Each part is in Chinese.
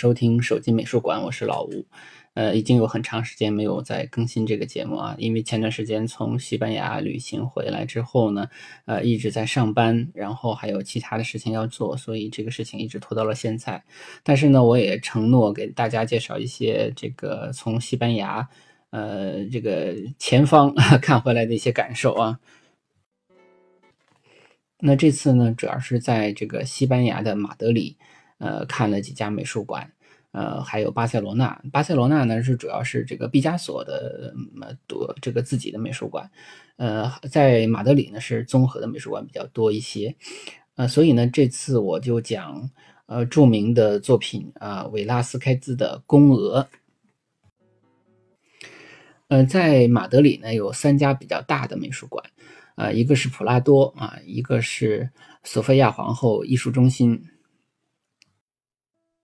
收听手机美术馆，我是老吴。呃，已经有很长时间没有再更新这个节目啊，因为前段时间从西班牙旅行回来之后呢，呃，一直在上班，然后还有其他的事情要做，所以这个事情一直拖到了现在。但是呢，我也承诺给大家介绍一些这个从西班牙，呃，这个前方 看回来的一些感受啊。那这次呢，主要是在这个西班牙的马德里。呃，看了几家美术馆，呃，还有巴塞罗那。巴塞罗那呢是主要是这个毕加索的多这个自己的美术馆，呃，在马德里呢是综合的美术馆比较多一些，呃，所以呢这次我就讲呃著名的作品啊，维拉斯开兹的《宫娥》。呃，在马德里呢有三家比较大的美术馆，啊，一个是普拉多啊，一个是索菲亚皇后艺术中心。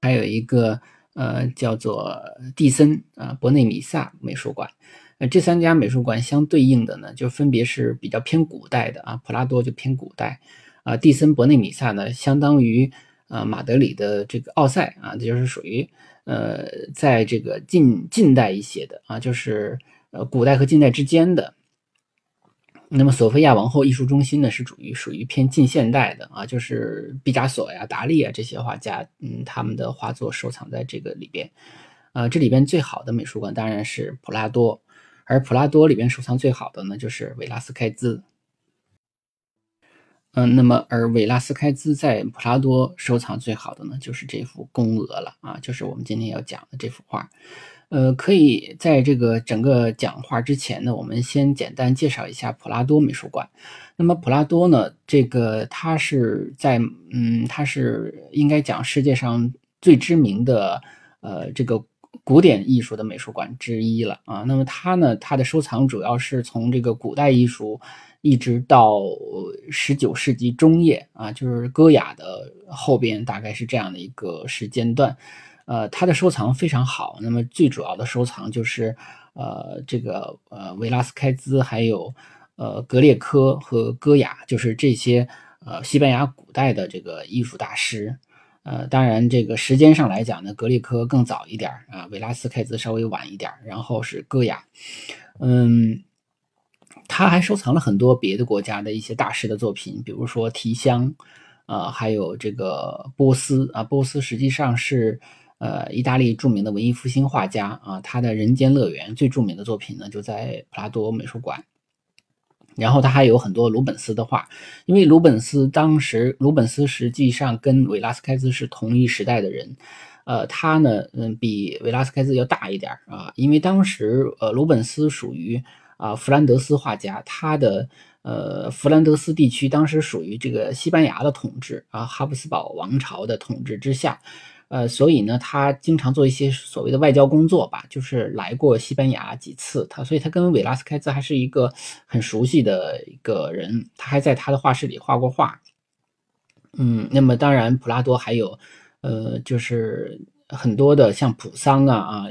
还有一个呃叫做蒂森啊博内米萨美术馆，呃这三家美术馆相对应的呢，就分别是比较偏古代的啊，普拉多就偏古代，啊蒂森博内米萨呢相当于啊马德里的这个奥赛啊，这就是属于呃在这个近近代一些的啊，就是呃古代和近代之间的。那么，索菲亚王后艺术中心呢，是属于属于偏近现代的啊，就是毕加索呀、达利啊这些画家，嗯，他们的画作收藏在这个里边。呃，这里边最好的美术馆当然是普拉多，而普拉多里边收藏最好的呢，就是维拉斯开兹。嗯，那么而维拉斯开兹在普拉多收藏最好的呢，就是这幅《宫娥》了啊，就是我们今天要讲的这幅画。呃，可以在这个整个讲话之前呢，我们先简单介绍一下普拉多美术馆。那么普拉多呢，这个它是在嗯，它是应该讲世界上最知名的呃这个古典艺术的美术馆之一了啊。那么它呢，它的收藏主要是从这个古代艺术一直到十九世纪中叶啊，就是戈雅的后边，大概是这样的一个时间段。呃，他的收藏非常好。那么最主要的收藏就是，呃，这个呃维拉斯开兹，还有呃格列科和戈雅，就是这些呃西班牙古代的这个艺术大师。呃，当然这个时间上来讲呢，格列科更早一点啊，维拉斯开兹稍微晚一点然后是戈雅。嗯，他还收藏了很多别的国家的一些大师的作品，比如说提香，啊，还有这个波斯啊，波斯实际上是。呃，意大利著名的文艺复兴画家啊，他的《人间乐园》最著名的作品呢，就在普拉多美术馆。然后他还有很多鲁本斯的画，因为鲁本斯当时，鲁本斯实际上跟维拉斯开兹是同一时代的人。呃，他呢，嗯，比维拉斯开兹要大一点啊，因为当时呃，鲁本斯属于啊弗兰德斯画家，他的呃弗兰德斯地区当时属于这个西班牙的统治啊，哈布斯堡王朝的统治之下。呃，所以呢，他经常做一些所谓的外交工作吧，就是来过西班牙几次。他，所以他跟维拉斯开兹还是一个很熟悉的一个人。他还在他的画室里画过画。嗯，那么当然，普拉多还有，呃，就是很多的像普桑啊啊。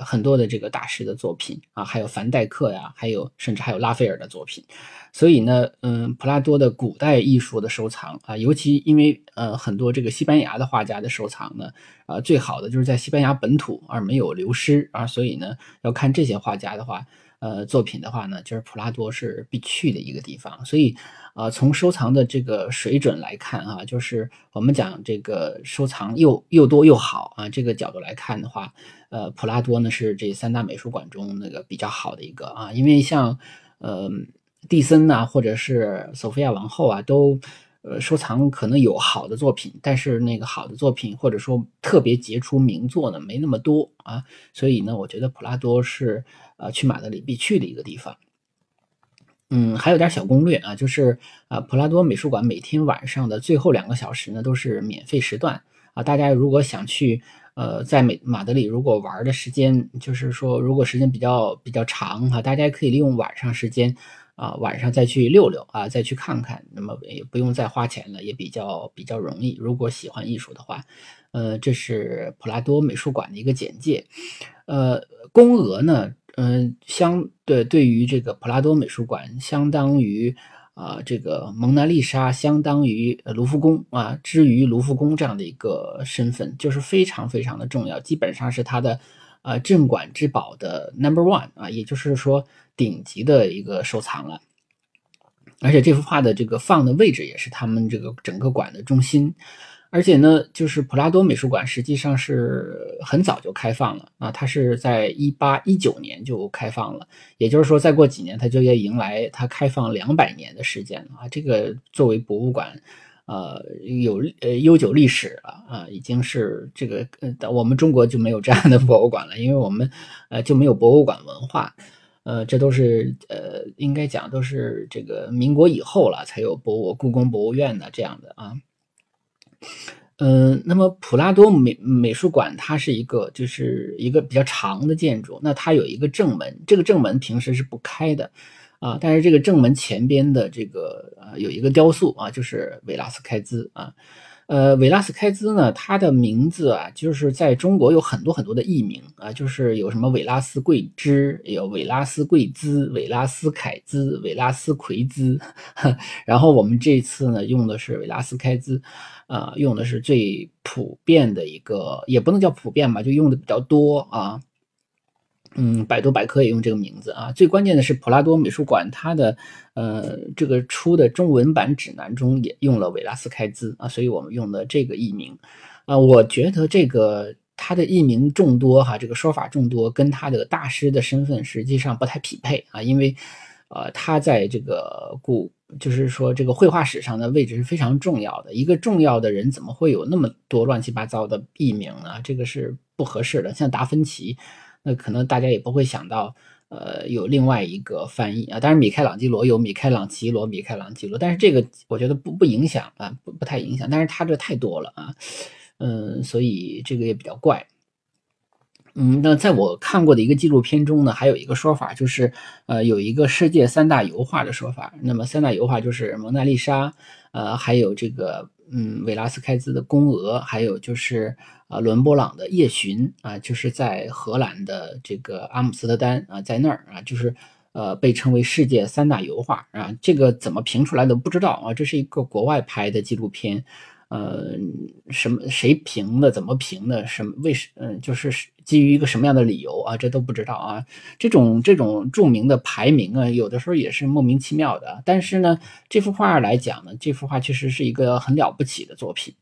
很多的这个大师的作品啊，还有凡戴克呀，还有甚至还有拉斐尔的作品，所以呢，嗯，普拉多的古代艺术的收藏啊，尤其因为呃很多这个西班牙的画家的收藏呢，啊，最好的就是在西班牙本土而没有流失啊，所以呢，要看这些画家的话。呃，作品的话呢，就是普拉多是必去的一个地方，所以，啊，从收藏的这个水准来看啊，就是我们讲这个收藏又又多又好啊，这个角度来看的话，呃，普拉多呢是这三大美术馆中那个比较好的一个啊，因为像呃，蒂森呐，或者是索菲亚王后啊，都呃收藏可能有好的作品，但是那个好的作品或者说特别杰出名作呢，没那么多啊。所以呢，我觉得普拉多是呃去马德里必去的一个地方。嗯，还有点小攻略啊，就是啊，普拉多美术馆每天晚上的最后两个小时呢，都是免费时段啊。大家如果想去，呃，在美马德里如果玩的时间，就是说如果时间比较比较长哈，大家可以利用晚上时间啊，晚上再去溜溜啊，再去看看，那么也不用再花钱了，也比较比较容易。如果喜欢艺术的话，呃，这是普拉多美术馆的一个简介，呃，公额呢？嗯，相对对于这个普拉多美术馆，相当于啊这个蒙娜丽莎，相当于卢浮宫啊，之于卢浮宫这样的一个身份，就是非常非常的重要，基本上是它的呃镇馆之宝的 number one 啊，也就是说顶级的一个收藏了。而且这幅画的这个放的位置也是他们这个整个馆的中心。而且呢，就是普拉多美术馆实际上是很早就开放了啊，它是在一八一九年就开放了，也就是说再过几年它就要迎来它开放两百年的时间啊。这个作为博物馆，呃，有呃悠久历史了啊，已经是这个呃，我们中国就没有这样的 博物馆了，因为我们呃就没有博物馆文化，呃，这都是呃应该讲都是这个民国以后了才有博物故宫博物院的这样的啊。嗯，那么普拉多美美术馆它是一个就是一个比较长的建筑，那它有一个正门，这个正门平时是不开的啊，但是这个正门前边的这个呃有一个雕塑啊，就是维拉斯开兹啊。呃，维拉斯开兹呢，他的名字啊，就是在中国有很多很多的译名啊，就是有什么维拉斯贵之，有维拉斯贵兹、维拉斯凯兹、维拉斯奎兹，然后我们这次呢用的是维拉斯开兹，啊，用的是最普遍的一个，也不能叫普遍吧，就用的比较多啊。嗯，百度百科也用这个名字啊。最关键的是，普拉多美术馆它的呃这个出的中文版指南中也用了维拉斯开兹啊，所以我们用的这个译名啊。我觉得这个他的译名众多哈，这个说法众多，跟他的大师的身份实际上不太匹配啊。因为呃，他在这个古就是说这个绘画史上的位置是非常重要的。一个重要的人怎么会有那么多乱七八糟的译名呢？这个是不合适的。像达芬奇。那可能大家也不会想到，呃，有另外一个翻译啊。当然，米开朗基罗有米开朗基罗、米开朗基罗，但是这个我觉得不不影响啊，不不太影响。但是他这太多了啊，嗯，所以这个也比较怪。嗯，那在我看过的一个纪录片中呢，还有一个说法就是，呃，有一个世界三大油画的说法。那么三大油画就是蒙娜丽莎，呃，还有这个。嗯，维拉斯开兹的《宫娥》，还有就是啊，伦勃朗的《夜巡》啊，就是在荷兰的这个阿姆斯特丹啊，在那儿啊，就是呃，被称为世界三大油画啊。这个怎么评出来的不知道啊，这是一个国外拍的纪录片。呃，什么谁评的？怎么评的？什么为什？嗯，就是基于一个什么样的理由啊？这都不知道啊。这种这种著名的排名啊，有的时候也是莫名其妙的。但是呢，这幅画来讲呢，这幅画确实是一个很了不起的作品。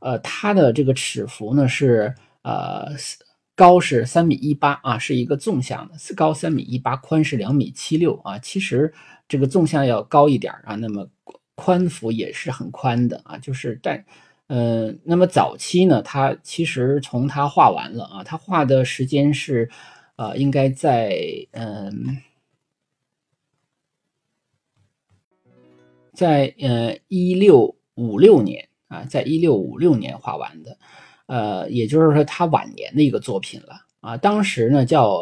呃，它的这个尺幅呢是呃高是三米一八啊，是一个纵向的，高三米一八，宽是两米七六啊。其实这个纵向要高一点啊，那么。宽幅也是很宽的啊，就是但，呃，那么早期呢，他其实从他画完了啊，他画的时间是，呃，应该在嗯，在呃一六五六年啊，在一六五六年画完的，呃，也就是说他晚年的一个作品了啊，当时呢叫。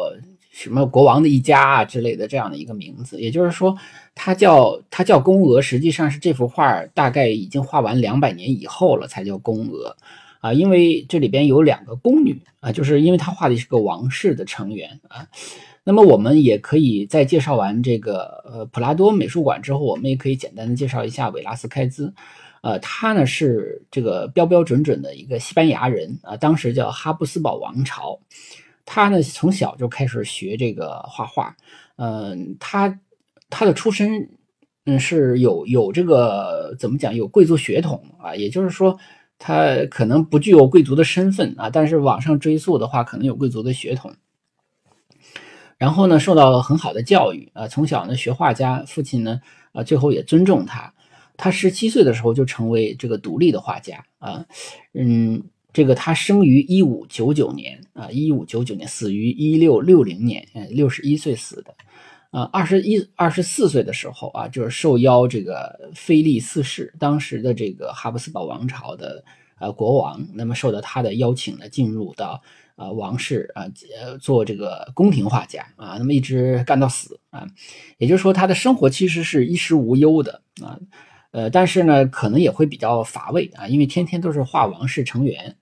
什么国王的一家啊之类的这样的一个名字，也就是说，它叫它叫宫娥，实际上是这幅画大概已经画完两百年以后了才叫宫娥啊，因为这里边有两个宫女啊，就是因为他画的是个王室的成员啊。那么我们也可以在介绍完这个呃普拉多美术馆之后，我们也可以简单的介绍一下维拉斯开兹，呃，他呢是这个标标准准的一个西班牙人啊，当时叫哈布斯堡王朝。他呢，从小就开始学这个画画，嗯，他他的出身，嗯，是有有这个怎么讲，有贵族血统啊，也就是说，他可能不具有贵族的身份啊，但是往上追溯的话，可能有贵族的血统。然后呢，受到很好的教育啊，从小呢学画家，父亲呢啊最后也尊重他。他十七岁的时候就成为这个独立的画家啊，嗯，这个他生于一五九九年啊，一五九九年死于一六六零年，嗯，六十一岁死的。啊，二十一、二十四岁的时候啊，就是受邀这个菲利四世，当时的这个哈布斯堡王朝的呃国王，那么受到他的邀请呢，进入到呃王室啊，呃做这个宫廷画家啊，那么一直干到死啊，也就是说他的生活其实是衣食无忧的啊，呃，但是呢，可能也会比较乏味啊，因为天天都是画王室成员，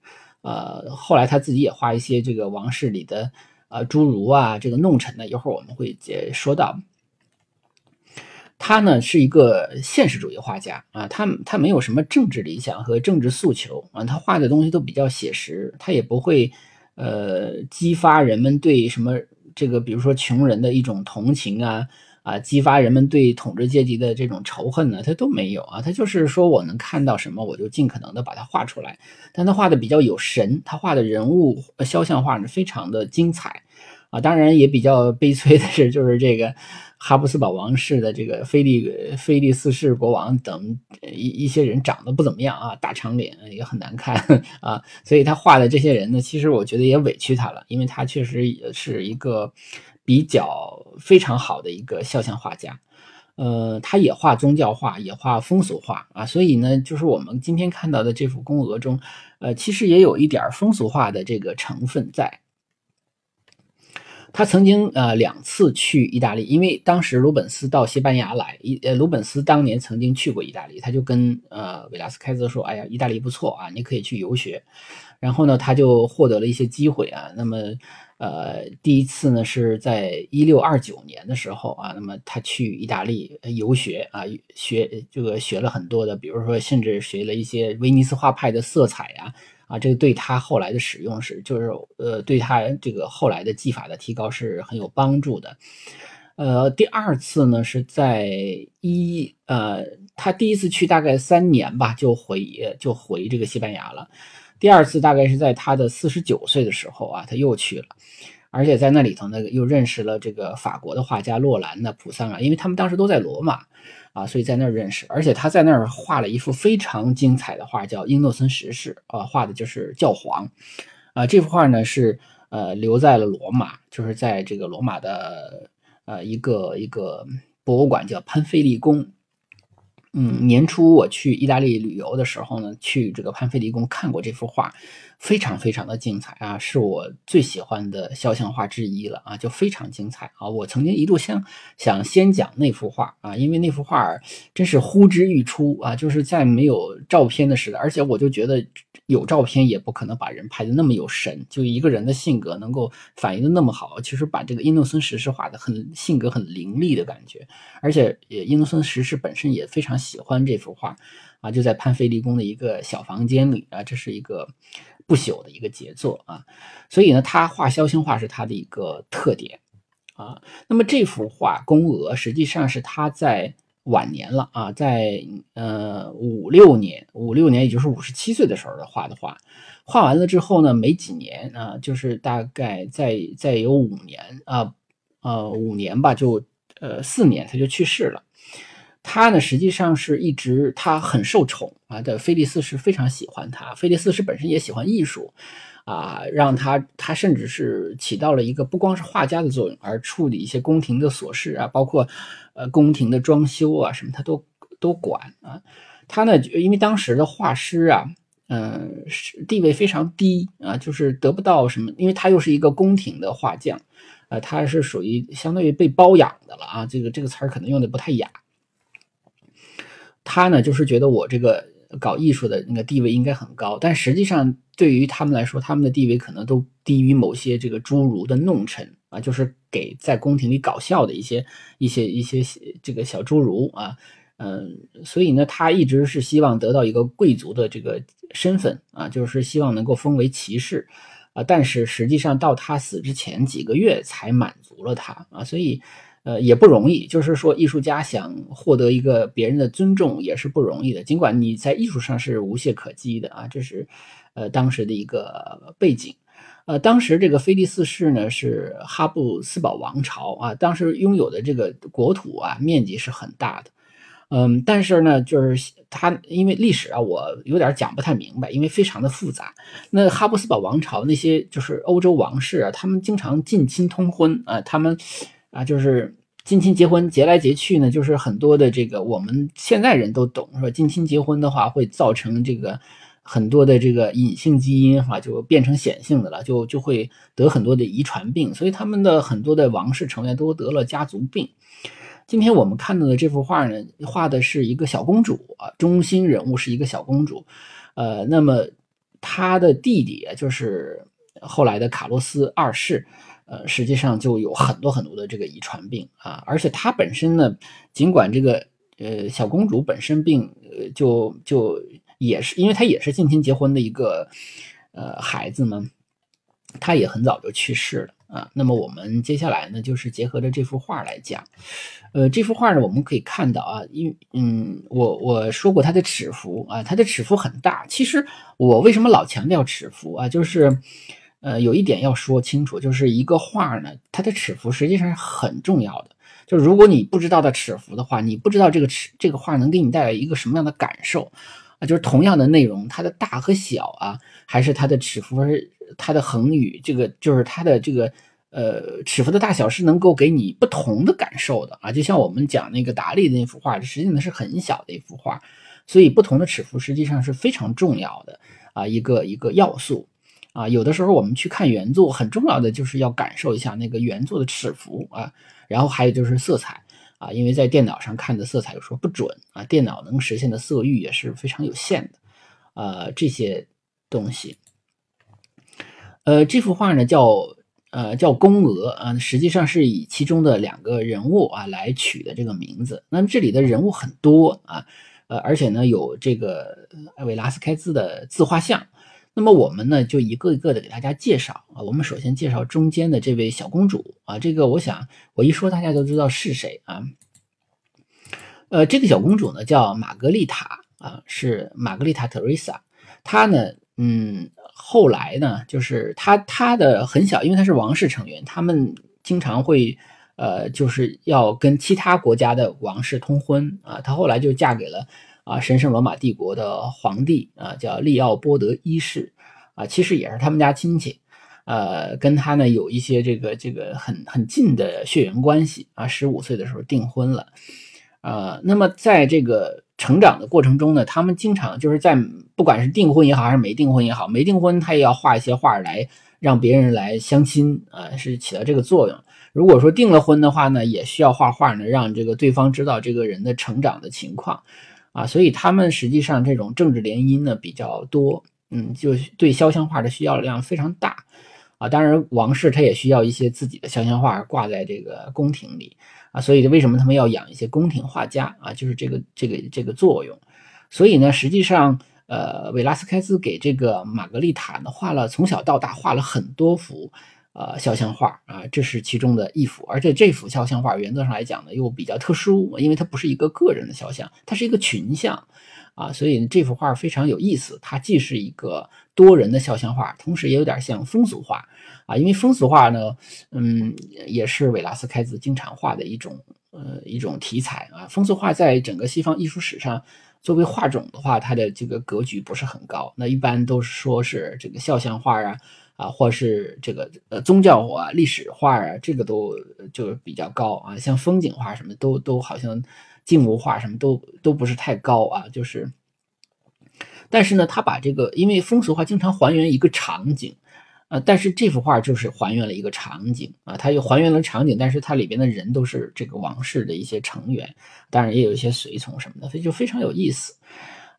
呃，后来他自己也画一些这个王室里的。啊，侏儒啊，这个弄臣呢，一会儿我们会接说到。他呢是一个现实主义画家啊，他他没有什么政治理想和政治诉求啊，他画的东西都比较写实，他也不会呃激发人们对什么这个，比如说穷人的一种同情啊。啊，激发人们对统治阶级的这种仇恨呢，他都没有啊。他就是说我能看到什么，我就尽可能的把它画出来。但他画的比较有神，他画的人物肖像画呢，非常的精彩啊。当然也比较悲催的是，就是这个哈布斯堡王室的这个菲利菲利四世国王等一一些人长得不怎么样啊，大长脸也很难看啊。所以他画的这些人呢，其实我觉得也委屈他了，因为他确实也是一个。比较非常好的一个肖像画家，呃，他也画宗教画，也画风俗画啊，所以呢，就是我们今天看到的这幅宫娥中，呃，其实也有一点风俗画的这个成分在。他曾经呃两次去意大利，因为当时鲁本斯到西班牙来，一呃鲁本斯当年曾经去过意大利，他就跟呃维拉斯开兹说：“哎呀，意大利不错啊，你可以去游学。”然后呢，他就获得了一些机会啊，那么。呃，第一次呢是在一六二九年的时候啊，那么他去意大利游学啊，学这个学了很多的，比如说甚至学了一些威尼斯画派的色彩呀，啊，这个对他后来的使用是，就是呃，对他这个后来的技法的提高是很有帮助的。呃，第二次呢是在一呃，他第一次去大概三年吧，就回就回这个西班牙了。第二次大概是在他的四十九岁的时候啊，他又去了，而且在那里头呢，又认识了这个法国的画家洛兰的普桑啊，因为他们当时都在罗马啊，所以在那儿认识。而且他在那儿画了一幅非常精彩的画，叫《英诺森十世》啊，画的就是教皇啊。这幅画呢是呃留在了罗马，就是在这个罗马的呃一个一个博物馆叫潘菲利宫。嗯，年初我去意大利旅游的时候呢，去这个潘菲利宫看过这幅画。非常非常的精彩啊，是我最喜欢的肖像画之一了啊，就非常精彩啊！我曾经一度想想先讲那幅画啊，因为那幅画真是呼之欲出啊，就是在没有照片的时代，而且我就觉得有照片也不可能把人拍的那么有神，就一个人的性格能够反映的那么好。其实把这个伊诺森十世画的很性格很凌厉的感觉，而且也伊诺森十世本身也非常喜欢这幅画啊，就在潘菲利宫的一个小房间里啊，这是一个。不朽的一个杰作啊，所以呢，他画肖像画是他的一个特点啊。那么这幅画《宫娥》实际上是他在晚年了啊，在呃五六年，五六年也就是五十七岁的时候的画的画，画完了之后呢，没几年啊，就是大概再再有五年啊，呃五年吧，就呃四年他就去世了。他呢，实际上是一直他很受宠啊的，菲利斯是非常喜欢他。菲利斯是本身也喜欢艺术，啊，让他他甚至是起到了一个不光是画家的作用，而处理一些宫廷的琐事啊，包括呃宫廷的装修啊什么，他都都管啊。他呢，因为当时的画师啊，嗯，地位非常低啊，就是得不到什么，因为他又是一个宫廷的画匠，呃，他是属于相当于被包养的了啊。这个这个词儿可能用的不太雅。他呢，就是觉得我这个搞艺术的那个地位应该很高，但实际上对于他们来说，他们的地位可能都低于某些这个侏儒的弄臣啊，就是给在宫廷里搞笑的一些 一些一些这个小侏儒啊，嗯，所以呢，他一直是希望得到一个贵族的这个身份啊，就是希望能够封为骑士啊，但是实际上到他死之前几个月才满足了他啊，所以。呃，也不容易，就是说，艺术家想获得一个别人的尊重也是不容易的。尽管你在艺术上是无懈可击的啊，这是，呃，当时的一个背景，呃，当时这个菲利斯市呢是哈布斯堡王朝啊，当时拥有的这个国土啊面积是很大的。嗯，但是呢，就是它因为历史啊，我有点讲不太明白，因为非常的复杂。那哈布斯堡王朝那些就是欧洲王室啊，他们经常近亲通婚啊，他们啊就是近亲结婚，结来结去呢，就是很多的这个我们现在人都懂，说近亲结婚的话会造成这个很多的这个隐性基因哈就变成显性的了，就就会得很多的遗传病，所以他们的很多的王室成员都得了家族病。今天我们看到的这幅画呢，画的是一个小公主啊，中心人物是一个小公主，呃，那么她的弟弟就是后来的卡洛斯二世，呃，实际上就有很多很多的这个遗传病啊，而且她本身呢，尽管这个呃小公主本身病，呃，就就也是因为她也是近亲结婚的一个呃孩子嘛，她也很早就去世了。啊，那么我们接下来呢，就是结合着这幅画来讲，呃，这幅画呢，我们可以看到啊，因嗯，我我说过它的尺幅啊，它的尺幅很大。其实我为什么老强调尺幅啊？就是，呃，有一点要说清楚，就是一个画呢，它的尺幅实际上是很重要的。就如果你不知道它尺幅的话，你不知道这个尺这个画能给你带来一个什么样的感受啊？就是同样的内容，它的大和小啊，还是它的尺幅。它的横与，这个就是它的这个呃尺幅的大小是能够给你不同的感受的啊，就像我们讲那个达利的那幅画，实际上是很小的一幅画，所以不同的尺幅实际上是非常重要的啊一个一个要素啊。有的时候我们去看原作，很重要的就是要感受一下那个原作的尺幅啊，然后还有就是色彩啊，因为在电脑上看的色彩有时候不准啊，电脑能实现的色域也是非常有限的啊，这些东西。呃，这幅画呢叫呃叫宫娥啊，实际上是以其中的两个人物啊来取的这个名字。那么这里的人物很多啊，呃，而且呢有这个艾维拉斯开兹的自画像。那么我们呢就一个一个的给大家介绍啊。我们首先介绍中间的这位小公主啊，这个我想我一说大家都知道是谁啊。呃，这个小公主呢叫玛格丽塔啊，是玛格丽塔·特瑞莎，她呢嗯。后来呢，就是她她的很小，因为她是王室成员，他们经常会，呃，就是要跟其他国家的王室通婚啊。她后来就嫁给了啊神圣罗马帝国的皇帝啊，叫利奥波德一世啊，其实也是他们家亲戚，呃，跟他呢有一些这个这个很很近的血缘关系啊。十五岁的时候订婚了，呃，那么在这个。成长的过程中呢，他们经常就是在不管是订婚也好，还是没订婚也好，没订婚他也要画一些画来让别人来相亲啊，是起到这个作用。如果说订了婚的话呢，也需要画画呢，让这个对方知道这个人的成长的情况啊。所以他们实际上这种政治联姻呢比较多，嗯，就对肖像画的需要量非常大啊。当然，王室他也需要一些自己的肖像画挂在这个宫廷里。啊，所以为什么他们要养一些宫廷画家啊？就是这个这个这个作用。所以呢，实际上，呃，维拉斯开斯给这个玛格丽塔呢画了从小到大画了很多幅呃肖像画啊，这是其中的一幅。而且这幅肖像画原则上来讲呢又比较特殊，因为它不是一个个人的肖像，它是一个群像啊，所以这幅画非常有意思。它既是一个多人的肖像画，同时也有点像风俗画。啊，因为风俗画呢，嗯，也是韦拉斯开兹经常画的一种，呃，一种题材啊。风俗画在整个西方艺术史上，作为画种的话，它的这个格局不是很高。那一般都是说是这个肖像画啊，啊，或是这个呃宗教画、历史画啊，这个都就是比较高啊。像风景画什么都都好像静物画什么都都不是太高啊。就是，但是呢，他把这个，因为风俗画经常还原一个场景。呃，但是这幅画就是还原了一个场景啊，它又还原了场景，但是它里边的人都是这个王室的一些成员，当然也有一些随从什么的，所以就非常有意思。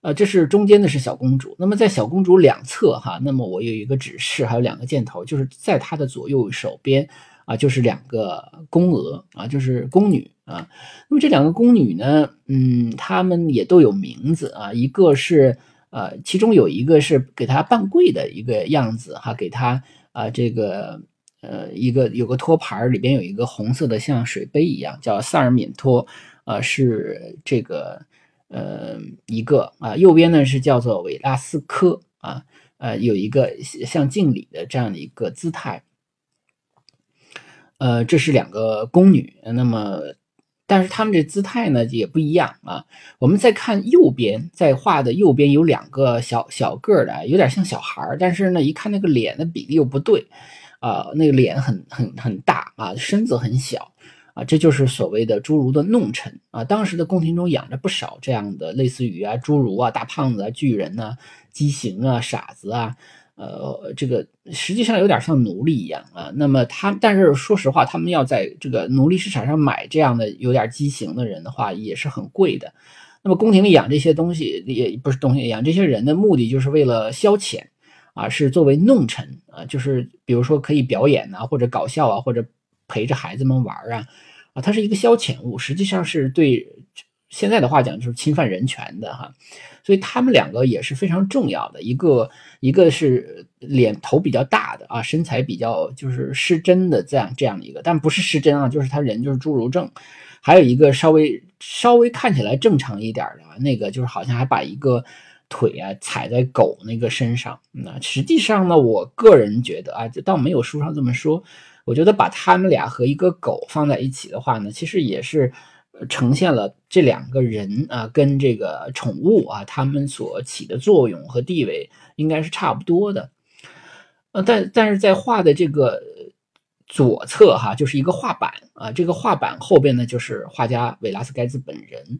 呃，这是中间的是小公主，那么在小公主两侧哈，那么我有一个指示，还有两个箭头，就是在她的左右手边啊，就是两个宫娥啊，就是宫女啊。那么这两个宫女呢，嗯，她们也都有名字啊，一个是。呃，其中有一个是给她半跪的一个样子哈，给她啊这个呃一个有个托盘里边有一个红色的像水杯一样，叫萨尔敏托，呃是这个呃一个啊，右边呢是叫做维拉斯科啊，呃，有一个像敬礼的这样的一个姿态。呃，这是两个宫女，那么，但是她们这姿态呢也不一样啊。我们再看右边，在画的右边有两个小小个儿的，有点像小孩儿，但是呢，一看那个脸的比例又不对，啊，那个脸很很很大啊，身子很小啊，这就是所谓的侏儒的弄臣啊。当时的宫廷中养着不少这样的类似于啊侏儒啊、大胖子啊、巨人呐、畸形啊、傻子啊。呃，这个实际上有点像奴隶一样啊。那么他，但是说实话，他们要在这个奴隶市场上买这样的有点畸形的人的话，也是很贵的。那么宫廷里养这些东西，也不是东西，养这些人的目的就是为了消遣啊，是作为弄臣啊，就是比如说可以表演啊，或者搞笑啊，或者陪着孩子们玩啊，啊，它是一个消遣物，实际上是对现在的话讲就是侵犯人权的哈。所以他们两个也是非常重要的，一个一个是脸头比较大的啊，身材比较就是失真的这样这样的一个，但不是失真啊，就是他人就是侏儒症，还有一个稍微稍微看起来正常一点的那个，就是好像还把一个腿啊踩在狗那个身上。那实际上呢，我个人觉得啊，倒没有书上这么说，我觉得把他们俩和一个狗放在一起的话呢，其实也是。呈现了这两个人啊，跟这个宠物啊，他们所起的作用和地位应该是差不多的。呃，但但是在画的这个左侧哈，就是一个画板啊，这个画板后边呢，就是画家维拉斯盖兹本人。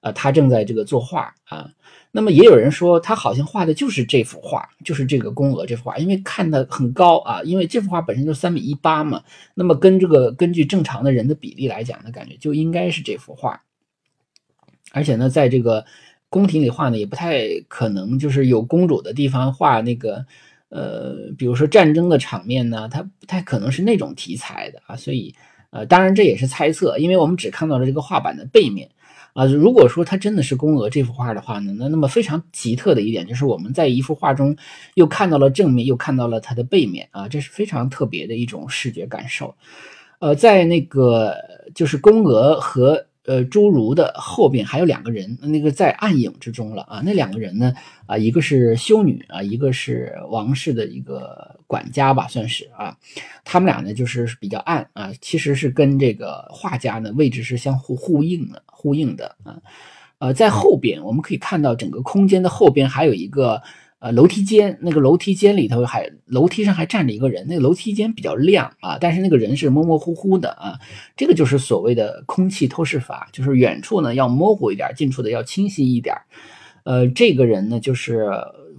呃，他正在这个作画啊，那么也有人说他好像画的就是这幅画，就是这个宫娥这幅画，因为看的很高啊，因为这幅画本身就三米一八嘛，那么跟这个根据正常的人的比例来讲呢，感觉就应该是这幅画，而且呢，在这个宫廷里画呢，也不太可能就是有公主的地方画那个，呃，比如说战争的场面呢，它不太可能是那种题材的啊，所以呃，当然这也是猜测，因为我们只看到了这个画板的背面。啊，如果说它真的是宫娥这幅画的话呢，那那么非常奇特的一点就是我们在一幅画中又看到了正面，又看到了它的背面啊，这是非常特别的一种视觉感受。呃，在那个就是宫娥和。呃，侏儒的后边还有两个人，那个在暗影之中了啊。那两个人呢，啊，一个是修女啊，一个是王室的一个管家吧，算是啊。他们俩呢，就是比较暗啊，其实是跟这个画家呢位置是相互呼应的，呼应的啊。呃，在后边我们可以看到整个空间的后边还有一个。呃，楼梯间那个楼梯间里头还楼梯上还站着一个人，那个楼梯间比较亮啊，但是那个人是模模糊糊的啊，这个就是所谓的空气透视法，就是远处呢要模糊一点，近处的要清晰一点。呃，这个人呢就是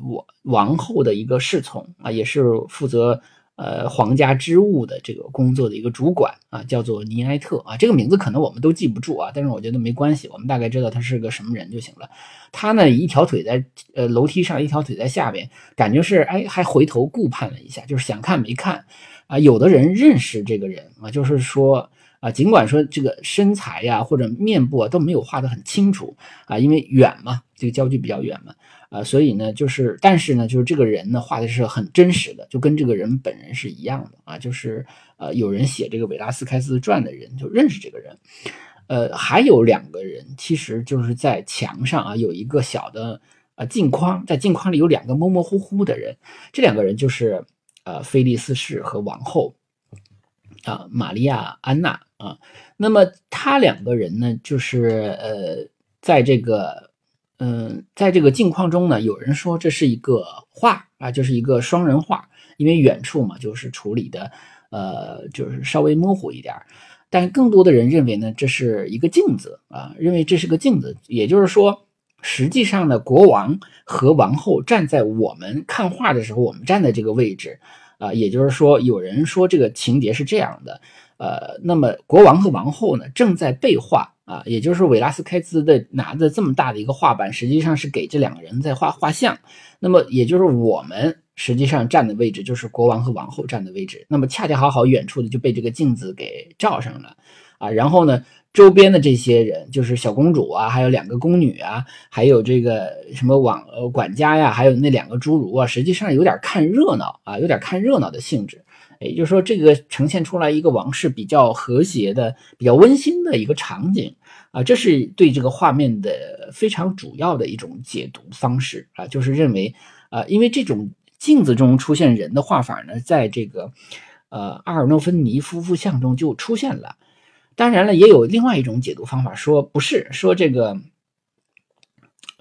我王后的一个侍从啊，也是负责。呃，皇家织物的这个工作的一个主管啊，叫做尼埃特啊，这个名字可能我们都记不住啊，但是我觉得没关系，我们大概知道他是个什么人就行了。他呢，一条腿在呃楼梯上，一条腿在下边，感觉是哎，还回头顾盼了一下，就是想看没看啊。有的人认识这个人啊，就是说啊，尽管说这个身材呀或者面部啊都没有画得很清楚啊，因为远嘛，这个焦距比较远嘛。啊，所以呢，就是，但是呢，就是这个人呢，画的是很真实的，就跟这个人本人是一样的啊。就是，呃，有人写这个《韦拉斯开斯传》的人就认识这个人。呃，还有两个人，其实就是在墙上啊，有一个小的呃镜框，在镜框里有两个模模糊糊的人，这两个人就是呃菲利斯氏和王后啊，玛利亚安娜啊。那么他两个人呢，就是呃，在这个。嗯，在这个镜框中呢，有人说这是一个画啊，就是一个双人画，因为远处嘛，就是处理的，呃，就是稍微模糊一点。但更多的人认为呢，这是一个镜子啊，认为这是个镜子。也就是说，实际上呢，国王和王后站在我们看画的时候，我们站在这个位置啊，也就是说，有人说这个情节是这样的，呃，那么国王和王后呢，正在背画。啊，也就是韦拉斯开兹的拿着这么大的一个画板，实际上是给这两个人在画画像。那么，也就是我们实际上站的位置，就是国王和王后站的位置。那么，恰恰好好远处的就被这个镜子给照上了啊。然后呢，周边的这些人，就是小公主啊，还有两个宫女啊，还有这个什么网呃管家呀，还有那两个侏儒啊，实际上有点看热闹啊，有点看热闹的性质。也就是说，这个呈现出来一个王室比较和谐的、比较温馨的一个场景啊，这是对这个画面的非常主要的一种解读方式啊，就是认为啊，因为这种镜子中出现人的画法呢，在这个呃阿尔诺芬尼夫妇像中就出现了。当然了，也有另外一种解读方法，说不是，说这个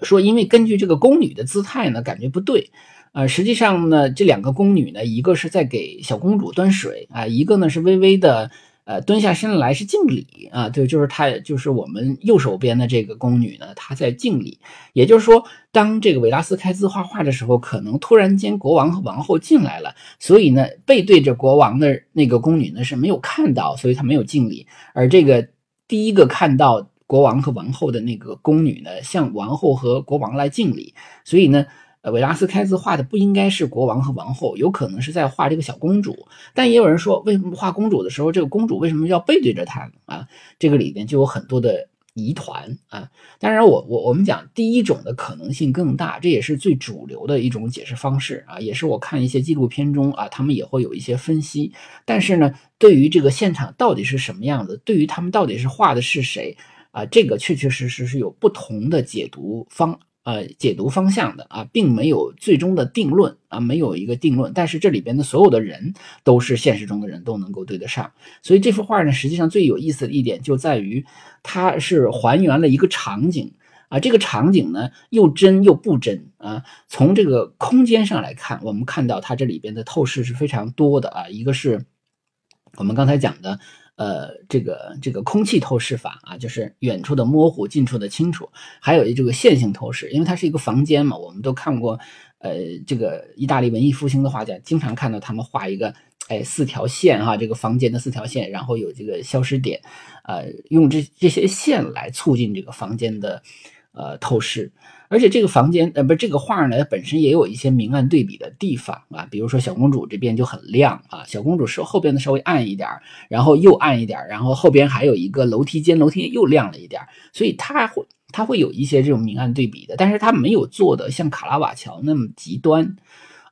说因为根据这个宫女的姿态呢，感觉不对。呃，实际上呢，这两个宫女呢，一个是在给小公主端水啊，一个呢是微微的呃蹲下身来是敬礼啊，对，就是她就是我们右手边的这个宫女呢，她在敬礼。也就是说，当这个维拉斯开兹画画的时候，可能突然间国王和王后进来了，所以呢，背对着国王的那个宫女呢是没有看到，所以她没有敬礼。而这个第一个看到国王和王后的那个宫女呢，向王后和国王来敬礼，所以呢。呃，维拉斯开兹画的不应该是国王和王后，有可能是在画这个小公主。但也有人说，为什么画公主的时候，这个公主为什么要背对着他啊？这个里边就有很多的疑团啊。当然，我我我们讲第一种的可能性更大，这也是最主流的一种解释方式啊，也是我看一些纪录片中啊，他们也会有一些分析。但是呢，对于这个现场到底是什么样子，对于他们到底是画的是谁啊，这个确确实实是有不同的解读方。呃，解读方向的啊，并没有最终的定论啊，没有一个定论。但是这里边的所有的人都是现实中的人，都能够对得上。所以这幅画呢，实际上最有意思的一点就在于，它是还原了一个场景啊，这个场景呢又真又不真啊。从这个空间上来看，我们看到它这里边的透视是非常多的啊，一个是我们刚才讲的。呃，这个这个空气透视法啊，就是远处的模糊，近处的清楚。还有这个线性透视，因为它是一个房间嘛，我们都看过。呃，这个意大利文艺复兴的画家经常看到他们画一个，哎，四条线哈，这个房间的四条线，然后有这个消失点，呃，用这这些线来促进这个房间的呃透视。而且这个房间，呃，不是这个画呢，它本身也有一些明暗对比的地方啊。比如说小公主这边就很亮啊，小公主是后边的稍微暗一点，然后又暗一点，然后后边还有一个楼梯间，楼梯间又亮了一点，所以它会它会有一些这种明暗对比的，但是它没有做的像卡拉瓦乔那么极端。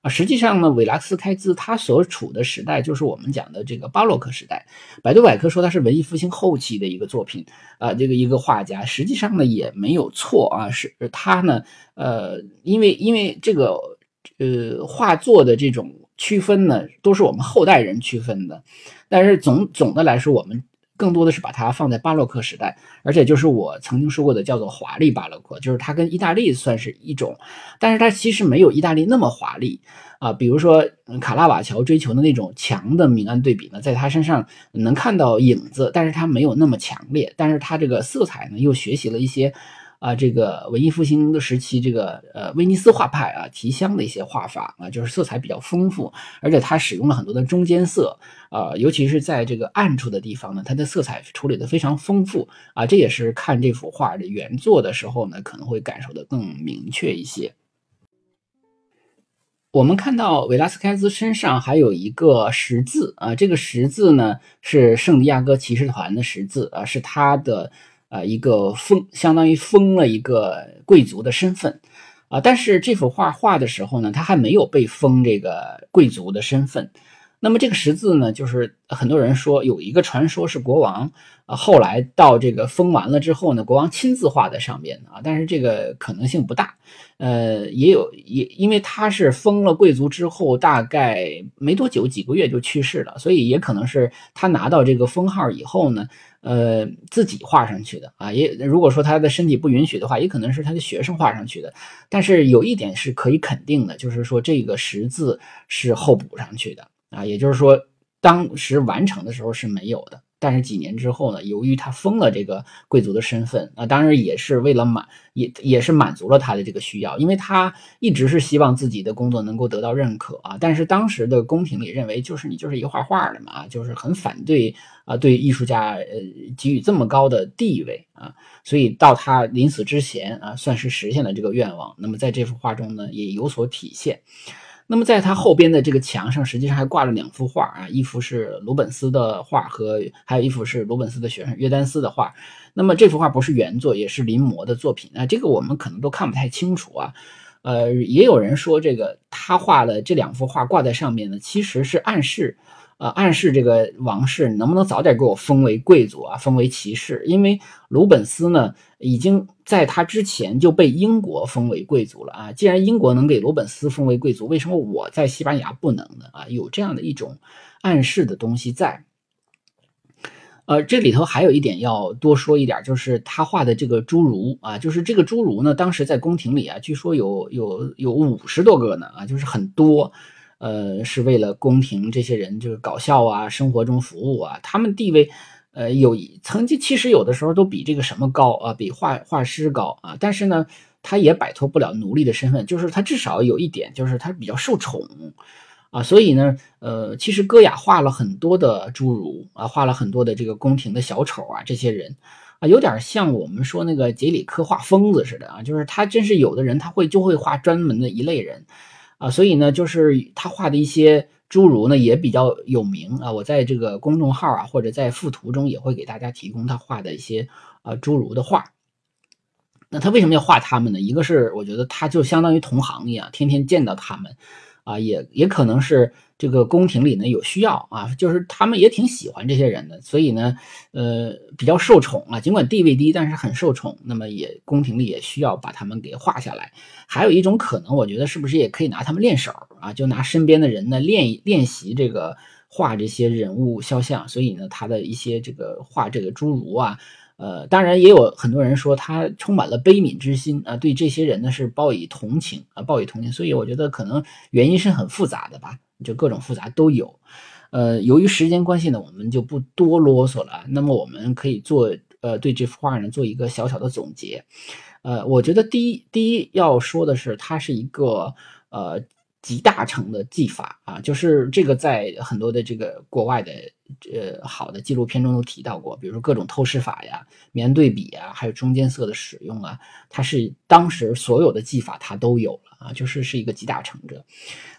实际上呢，韦拉斯开兹他所处的时代就是我们讲的这个巴洛克时代。百度百科说他是文艺复兴后期的一个作品啊，这个一个画家，实际上呢也没有错啊，是他呢，呃，因为因为这个呃画作的这种区分呢，都是我们后代人区分的，但是总总的来说，我们。更多的是把它放在巴洛克时代，而且就是我曾经说过的，叫做华丽巴洛克，就是它跟意大利算是一种，但是它其实没有意大利那么华丽啊。比如说卡拉瓦乔追求的那种强的明暗对比呢，在他身上能看到影子，但是他没有那么强烈，但是他这个色彩呢，又学习了一些。啊，这个文艺复兴的时期，这个呃威尼斯画派啊，提香的一些画法啊，就是色彩比较丰富，而且它使用了很多的中间色啊，尤其是在这个暗处的地方呢，它的色彩处理的非常丰富啊，这也是看这幅画的原作的时候呢，可能会感受的更明确一些。我们看到维拉斯开兹身上还有一个十字啊，这个十字呢是圣地亚哥骑士团的十字啊，是他的。呃，一个封，相当于封了一个贵族的身份，啊，但是这幅画画的时候呢，他还没有被封这个贵族的身份。那么这个十字呢，就是很多人说有一个传说是国王啊，后来到这个封完了之后呢，国王亲自画在上面的啊，但是这个可能性不大。呃，也有也因为他是封了贵族之后，大概没多久几个月就去世了，所以也可能是他拿到这个封号以后呢。呃，自己画上去的啊，也如果说他的身体不允许的话，也可能是他的学生画上去的。但是有一点是可以肯定的，就是说这个十字是后补上去的啊，也就是说当时完成的时候是没有的。但是几年之后呢？由于他封了这个贵族的身份，啊，当然也是为了满，也也是满足了他的这个需要，因为他一直是希望自己的工作能够得到认可啊。但是当时的宫廷里认为，就是你就是一个画画的嘛啊，就是很反对啊，对艺术家呃给予这么高的地位啊。所以到他临死之前啊，算是实现了这个愿望。那么在这幅画中呢，也有所体现。那么在他后边的这个墙上，实际上还挂了两幅画啊，一幅是鲁本斯的画，和还有一幅是鲁本斯的学生约丹斯的画。那么这幅画不是原作，也是临摹的作品啊，这个我们可能都看不太清楚啊。呃，也有人说这个他画的这两幅画挂在上面呢，其实是暗示呃，暗示这个王室能不能早点给我封为贵族啊，封为骑士？因为鲁本斯呢，已经在他之前就被英国封为贵族了啊。既然英国能给鲁本斯封为贵族，为什么我在西班牙不能呢？啊，有这样的一种暗示的东西在。呃，这里头还有一点要多说一点，就是他画的这个侏儒啊，就是这个侏儒呢，当时在宫廷里啊，据说有有有五十多个呢啊，就是很多。呃，是为了宫廷这些人就是搞笑啊，生活中服务啊，他们地位，呃，有曾经其实有的时候都比这个什么高啊，比画画师高啊，但是呢，他也摆脱不了奴隶的身份，就是他至少有一点，就是他比较受宠啊，所以呢，呃，其实戈雅画了很多的侏儒啊，画了很多的这个宫廷的小丑啊，这些人啊，有点像我们说那个杰里科画疯子似的啊，就是他真是有的人他会就会画专门的一类人。啊，所以呢，就是他画的一些侏儒呢也比较有名啊。我在这个公众号啊，或者在附图中也会给大家提供他画的一些啊侏儒的画。那他为什么要画他们呢？一个是我觉得他就相当于同行一样，天天见到他们。啊，也也可能是这个宫廷里呢有需要啊，就是他们也挺喜欢这些人的，所以呢，呃，比较受宠啊。尽管地位低，但是很受宠。那么也宫廷里也需要把他们给画下来。还有一种可能，我觉得是不是也可以拿他们练手啊？就拿身边的人呢练练习这个画这些人物肖像。所以呢，他的一些这个画这个侏儒啊。呃，当然也有很多人说他充满了悲悯之心啊，对这些人呢是报以同情啊，报以同情。所以我觉得可能原因是很复杂的吧，就各种复杂都有。呃，由于时间关系呢，我们就不多啰嗦了。那么我们可以做呃对这幅画呢做一个小小的总结。呃，我觉得第一第一要说的是，它是一个呃集大成的技法啊，就是这个在很多的这个国外的。呃，好的纪录片中都提到过，比如说各种透视法呀、棉对比啊，还有中间色的使用啊，它是当时所有的技法它都有了啊，就是是一个集大成者。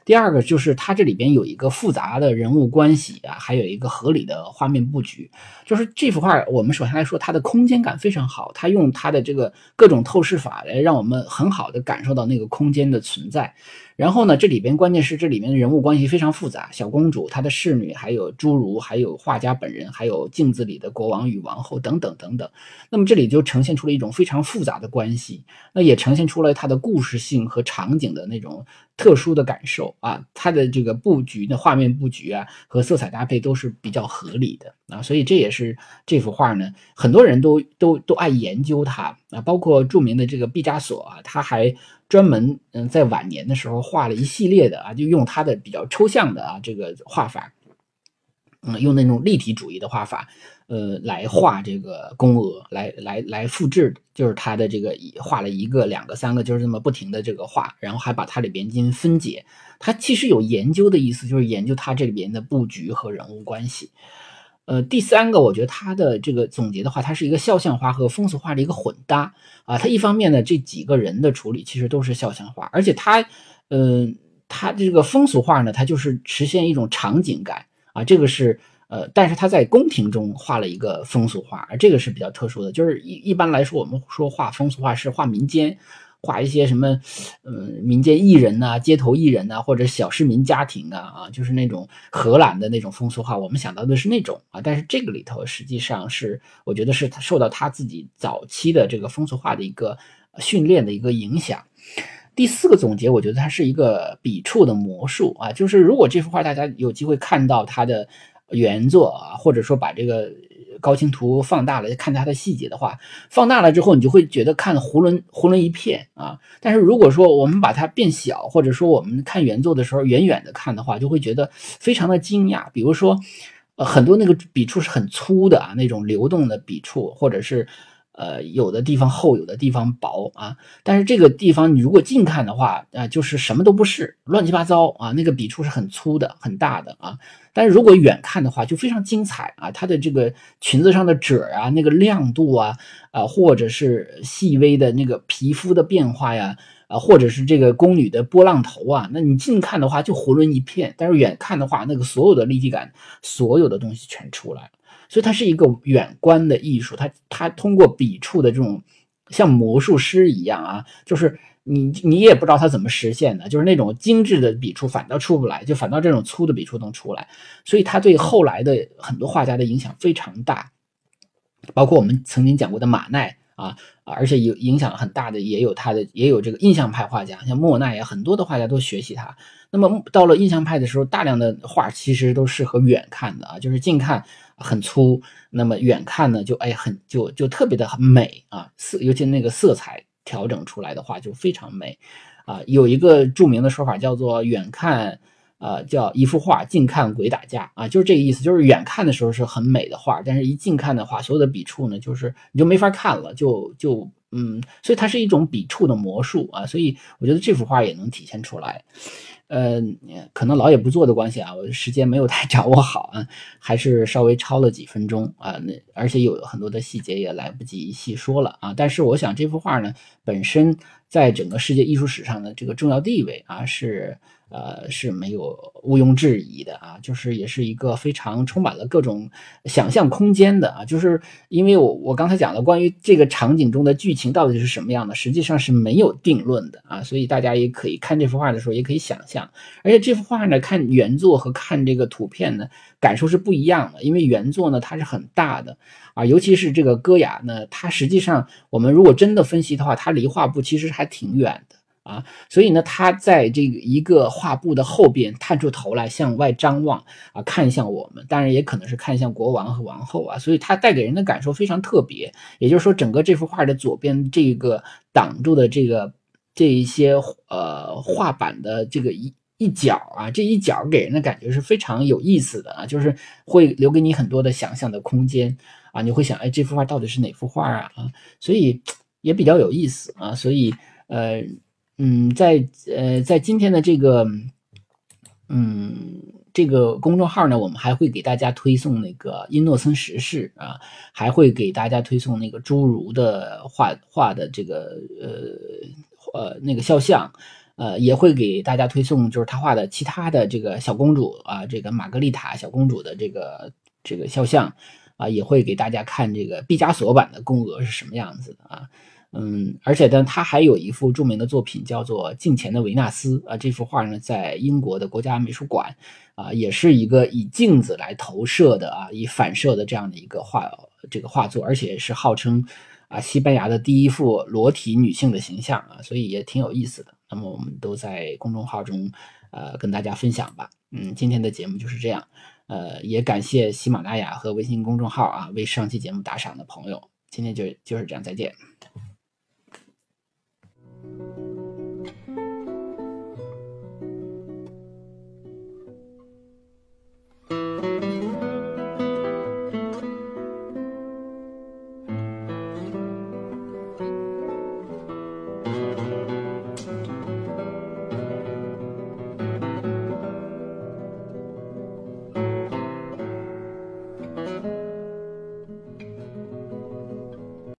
第二个就是它这里边有一个复杂的人物关系啊，还有一个合理的画面布局。就是这幅画，我们首先来说它的空间感非常好，它用它的这个各种透视法来让我们很好的感受到那个空间的存在。然后呢，这里边关键是这里面的人物关系非常复杂，小公主、她的侍女，还有侏儒，还有画家本人，还有镜子里的国王与王后等等等等。那么这里就呈现出了一种非常复杂的关系，那也呈现出了它的故事性和场景的那种特殊的感受啊。它的这个布局的画面布局啊和色彩搭配都是比较合理的啊，所以这也是这幅画呢，很多人都都都爱研究它啊，包括著名的这个毕加索啊，他还。专门嗯，在晚年的时候画了一系列的啊，就用他的比较抽象的啊这个画法，嗯，用那种立体主义的画法，呃，来画这个宫娥，来来来复制，就是他的这个画了一个、两个、三个，就是这么不停的这个画，然后还把它里边进行分解。他其实有研究的意思，就是研究它这里边的布局和人物关系。呃，第三个，我觉得他的这个总结的话，它是一个肖像画和风俗画的一个混搭啊。它一方面呢，这几个人的处理其实都是肖像画，而且它，嗯，它这个风俗画呢，它就是实现一种场景感啊。这个是呃，但是他在宫廷中画了一个风俗画，而这个是比较特殊的，就是一一般来说，我们说画风俗画是画民间。画一些什么，嗯，民间艺人呐，街头艺人呐，或者小市民家庭啊，啊，就是那种荷兰的那种风俗画，我们想到的是那种啊。但是这个里头实际上是，我觉得是他受到他自己早期的这个风俗画的一个训练的一个影响。第四个总结，我觉得它是一个笔触的魔术啊，就是如果这幅画大家有机会看到它的原作啊，或者说把这个。高清图放大了，看它的细节的话，放大了之后，你就会觉得看囫囵囫囵一片啊。但是如果说我们把它变小，或者说我们看原作的时候远远的看的话，就会觉得非常的惊讶。比如说，呃，很多那个笔触是很粗的啊，那种流动的笔触，或者是。呃，有的地方厚，有的地方薄啊。但是这个地方你如果近看的话，啊，就是什么都不是，乱七八糟啊。那个笔触是很粗的，很大的啊。但是如果远看的话，就非常精彩啊。它的这个裙子上的褶啊，那个亮度啊，啊，或者是细微的那个皮肤的变化呀，啊，或者是这个宫女的波浪头啊，那你近看的话就囫囵一片，但是远看的话，那个所有的立体感，所有的东西全出来了。所以它是一个远观的艺术，它它通过笔触的这种像魔术师一样啊，就是你你也不知道他怎么实现的，就是那种精致的笔触反倒出不来，就反倒这种粗的笔触能出来，所以他对后来的很多画家的影响非常大，包括我们曾经讲过的马奈啊，而且有影响很大的也有他的也有这个印象派画家，像莫奈呀，很多的画家都学习他。那么到了印象派的时候，大量的画其实都适合远看的啊，就是近看很粗，那么远看呢就哎很就就特别的很美啊，色尤其那个色彩调整出来的话就非常美啊。有一个著名的说法叫做远看啊叫一幅画，近看鬼打架啊，就是这个意思，就是远看的时候是很美的画，但是一近看的话，所有的笔触呢就是你就没法看了，就就。嗯，所以它是一种笔触的魔术啊，所以我觉得这幅画也能体现出来。呃，可能老也不做的关系啊，我时间没有太掌握好啊，还是稍微超了几分钟啊。那而且有很多的细节也来不及细说了啊。但是我想这幅画呢，本身在整个世界艺术史上的这个重要地位啊是。呃，是没有毋庸置疑的啊，就是也是一个非常充满了各种想象空间的啊，就是因为我我刚才讲了关于这个场景中的剧情到底是什么样的，实际上是没有定论的啊，所以大家也可以看这幅画的时候也可以想象，而且这幅画呢，看原作和看这个图片呢，感受是不一样的，因为原作呢它是很大的啊，尤其是这个戈雅呢，它实际上我们如果真的分析的话，它离画布其实还挺远的。啊，所以呢，他在这个一个画布的后边探出头来，向外张望啊，看向我们，当然也可能是看向国王和王后啊，所以他带给人的感受非常特别。也就是说，整个这幅画的左边这个挡住的这个这一些呃画板的这个一一角啊，这一角给人的感觉是非常有意思的啊，就是会留给你很多的想象的空间啊，你会想，哎，这幅画到底是哪幅画啊？啊，所以也比较有意思啊，所以呃。嗯，在呃，在今天的这个，嗯，这个公众号呢，我们还会给大家推送那个因诺森十世啊，还会给大家推送那个侏儒的画画的这个呃呃那个肖像，呃，也会给大家推送就是他画的其他的这个小公主啊，这个玛格丽塔小公主的这个这个肖像啊，也会给大家看这个毕加索版的宫娥是什么样子的啊。嗯，而且呢，他还有一幅著名的作品叫做《镜前的维纳斯》啊，这幅画呢，在英国的国家美术馆啊，也是一个以镜子来投射的啊，以反射的这样的一个画这个画作，而且是号称啊西班牙的第一幅裸体女性的形象啊，所以也挺有意思的。那么我们都在公众号中呃跟大家分享吧。嗯，今天的节目就是这样，呃，也感谢喜马拉雅和微信公众号啊为上期节目打赏的朋友。今天就就是这样，再见。Thank you.